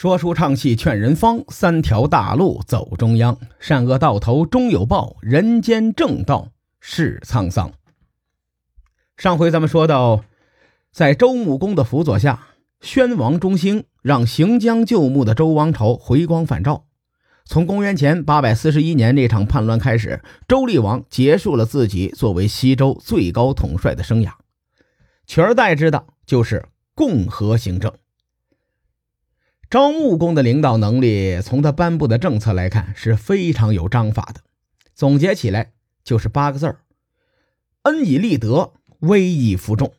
说书唱戏劝人方，三条大路走中央。善恶到头终有报，人间正道是沧桑。上回咱们说到，在周穆公的辅佐下，宣王中兴，让行将就木的周王朝回光返照。从公元前八百四十一年那场叛乱开始，周厉王结束了自己作为西周最高统帅的生涯，取而代之的就是共和行政。招募公的领导能力，从他颁布的政策来看是非常有章法的。总结起来就是八个字儿：恩以立德，威以服众。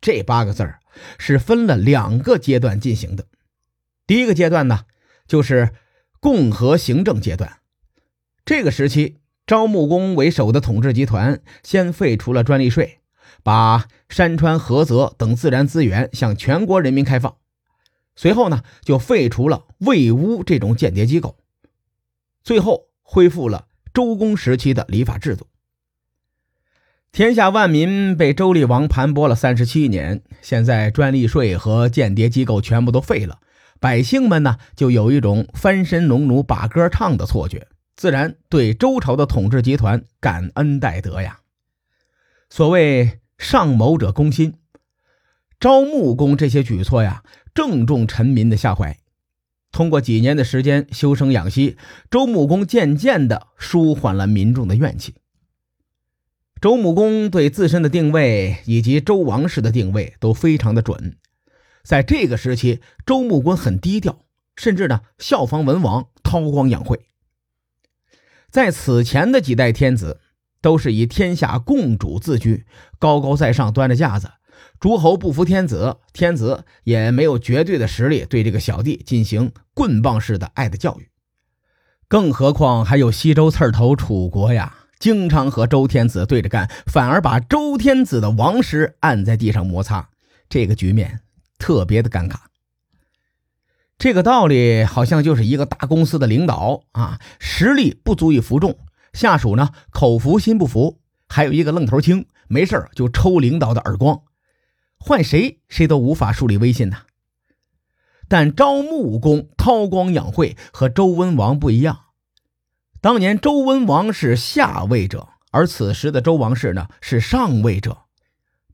这八个字儿是分了两个阶段进行的。第一个阶段呢，就是共和行政阶段。这个时期，招募公为首的统治集团先废除了专利税，把山川河泽等自然资源向全国人民开放。随后呢，就废除了魏巫这种间谍机构，最后恢复了周公时期的礼法制度。天下万民被周厉王盘剥了三十七年，现在专利税和间谍机构全部都废了，百姓们呢就有一种翻身农奴把歌唱的错觉，自然对周朝的统治集团感恩戴德呀。所谓上谋者攻心，招穆公这些举措呀。正中臣民的下怀。通过几年的时间修生养息，周穆公渐渐地舒缓了民众的怨气。周穆公对自身的定位以及周王室的定位都非常的准。在这个时期，周穆公很低调，甚至呢效仿文王韬光养晦。在此前的几代天子都是以天下共主自居，高高在上，端着架子。诸侯不服天子，天子也没有绝对的实力对这个小弟进行棍棒式的爱的教育。更何况还有西周刺头楚国呀，经常和周天子对着干，反而把周天子的王师按在地上摩擦，这个局面特别的尴尬。这个道理好像就是一个大公司的领导啊，实力不足以服众，下属呢口服心不服，还有一个愣头青，没事就抽领导的耳光。换谁，谁都无法树立威信呐。但招穆公韬光养晦和周文王不一样，当年周文王是下位者，而此时的周王室呢是上位者。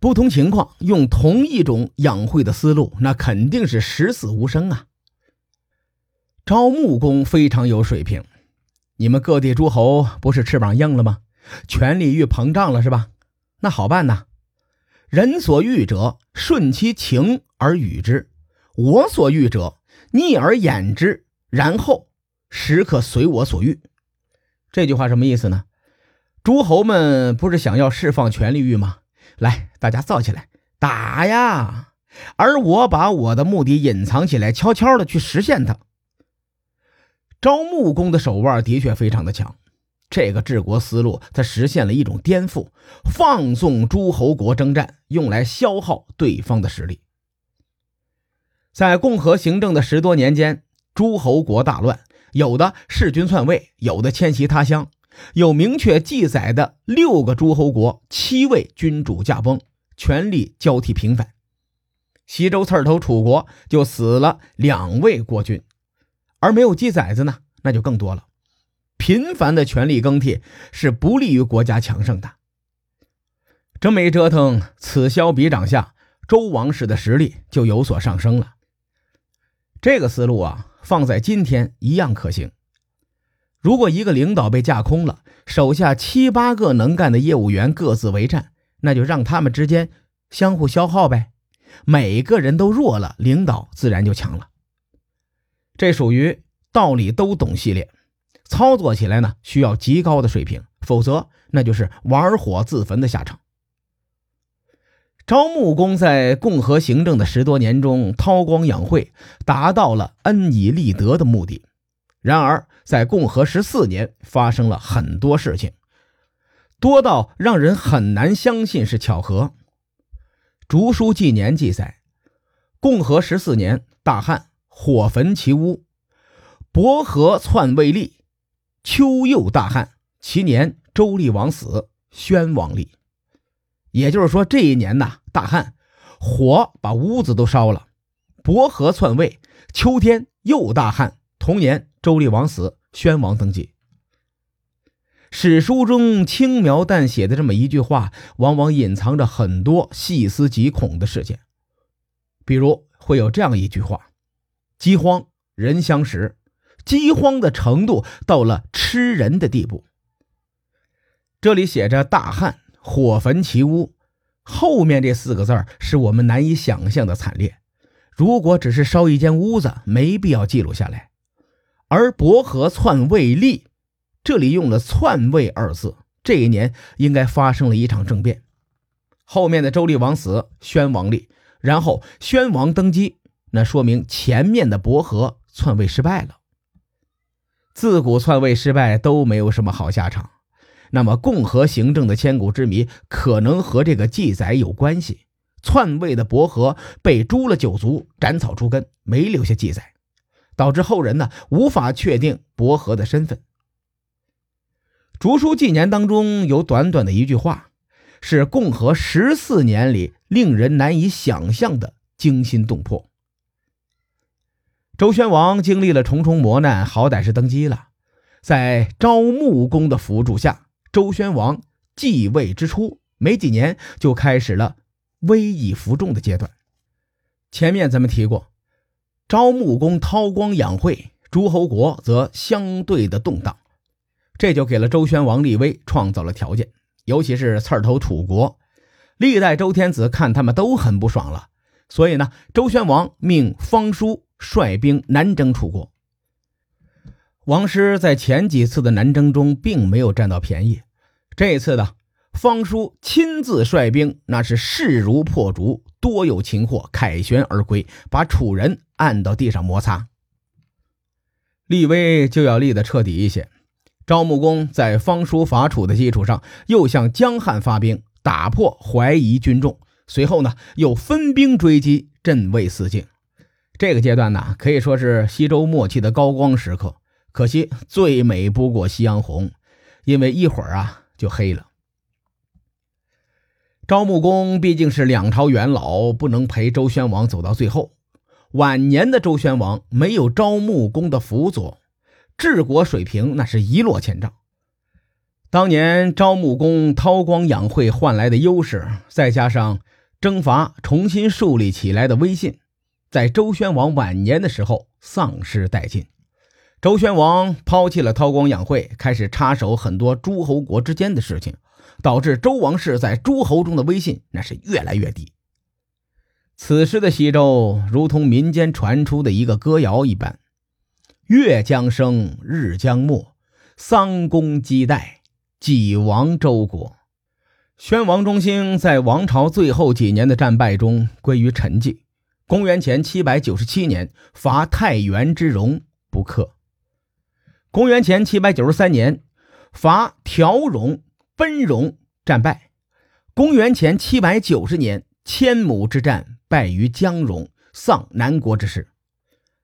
不同情况，用同一种养晦的思路，那肯定是十死无生啊。招穆公非常有水平，你们各地诸侯不是翅膀硬了吗？权力欲膨胀了是吧？那好办呐。人所欲者，顺其情而与之；我所欲者，逆而掩之。然后，时可随我所欲。这句话什么意思呢？诸侯们不是想要释放权力欲吗？来，大家造起来，打呀！而我把我的目的隐藏起来，悄悄的去实现它。招穆公的手腕的确非常的强。这个治国思路，他实现了一种颠覆，放纵诸侯国征战，用来消耗对方的实力。在共和行政的十多年间，诸侯国大乱，有的弑君篡位，有的迁徙他乡。有明确记载的六个诸侯国，七位。君主驾崩，权力交替平反。西周刺头楚国就死了两位。国君，而没有记载的呢，那就更多了。频繁的权力更替是不利于国家强盛的。这么一折腾，此消彼长下，周王室的实力就有所上升了。这个思路啊，放在今天一样可行。如果一个领导被架空了，手下七八个能干的业务员各自为战，那就让他们之间相互消耗呗。每个人都弱了，领导自然就强了。这属于道理都懂系列。操作起来呢，需要极高的水平，否则那就是玩火自焚的下场。招穆公在共和行政的十多年中韬光养晦，达到了恩以立德的目的。然而，在共和十四年发生了很多事情，多到让人很难相信是巧合。竹书纪年记载，共和十四年，大旱，火焚其屋，伯和篡魏立。秋又大旱，其年周厉王死，宣王立。也就是说，这一年呐，大旱，火把屋子都烧了。伯和篡位，秋天又大旱，同年周厉王死，宣王登基。史书中轻描淡写的这么一句话，往往隐藏着很多细思极恐的事件。比如会有这样一句话：“饥荒，人相食。”饥荒的程度到了吃人的地步。这里写着“大旱，火焚其屋”，后面这四个字是我们难以想象的惨烈。如果只是烧一间屋子，没必要记录下来。而伯和篡位立，这里用了“篡位”二字，这一年应该发生了一场政变。后面的周厉王死，宣王立，然后宣王登基，那说明前面的伯和篡位失败了。自古篡位失败都没有什么好下场。那么，共和行政的千古之谜可能和这个记载有关系。篡位的伯和被诛了九族，斩草除根，没留下记载，导致后人呢无法确定伯和的身份。《竹书纪年》当中有短短的一句话，是共和十四年里令人难以想象的惊心动魄。周宣王经历了重重磨难，好歹是登基了，在昭穆公的辅助下。周宣王继位之初，没几年就开始了威以服众的阶段。前面咱们提过，昭穆公韬光养晦，诸侯国则相对的动荡，这就给了周宣王立威创造了条件。尤其是刺儿头楚国，历代周天子看他们都很不爽了，所以呢，周宣王命方叔率兵南征楚国。王师在前几次的南征中并没有占到便宜，这次的方叔亲自率兵，那是势如破竹，多有擒获，凯旋而归，把楚人按到地上摩擦。立威就要立得彻底一些。赵穆公在方叔伐楚的基础上，又向江汉发兵，打破怀疑军众，随后呢，又分兵追击，镇卫四境。这个阶段呢，可以说是西周末期的高光时刻。可惜最美不过夕阳红，因为一会儿啊就黑了。昭穆公毕竟是两朝元老，不能陪周宣王走到最后。晚年的周宣王没有昭穆公的辅佐，治国水平那是一落千丈。当年昭穆公韬光养晦换来的优势，再加上征伐重新树立起来的威信，在周宣王晚年的时候丧失殆尽。周宣王抛弃了韬光养晦，开始插手很多诸侯国之间的事情，导致周王室在诸侯中的威信那是越来越低。此时的西周如同民间传出的一个歌谣一般：“月将升，日将没，桑公姬代，几亡周国。”宣王中兴在王朝最后几年的战败中归于沉寂。公元前七百九十七年，伐太原之戎，不克。公元前七百九十三年，伐条戎、奔戎，战败。公元前七百九十年，千亩之战败于江戎，丧南国之师。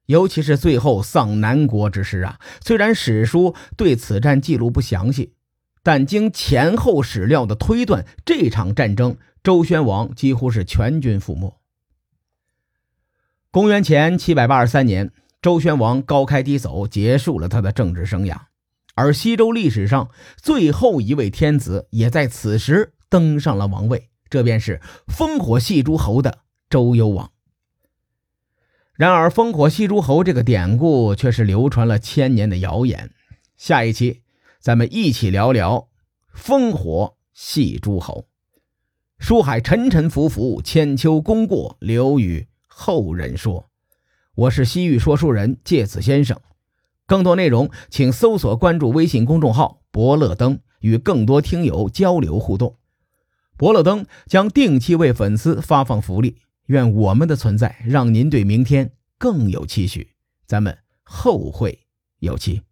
尤其是最后丧南国之师啊，虽然史书对此战记录不详细，但经前后史料的推断，这场战争周宣王几乎是全军覆没。公元前七百八十三年。周宣王高开低走，结束了他的政治生涯，而西周历史上最后一位天子也在此时登上了王位，这便是烽火戏诸侯的周幽王。然而，烽火戏诸侯这个典故却是流传了千年的谣言。下一期，咱们一起聊聊烽火戏诸侯。书海沉沉浮浮，千秋功过留与后人说。我是西域说书人介子先生，更多内容请搜索关注微信公众号“伯乐灯”，与更多听友交流互动。伯乐灯将定期为粉丝发放福利，愿我们的存在让您对明天更有期许。咱们后会有期。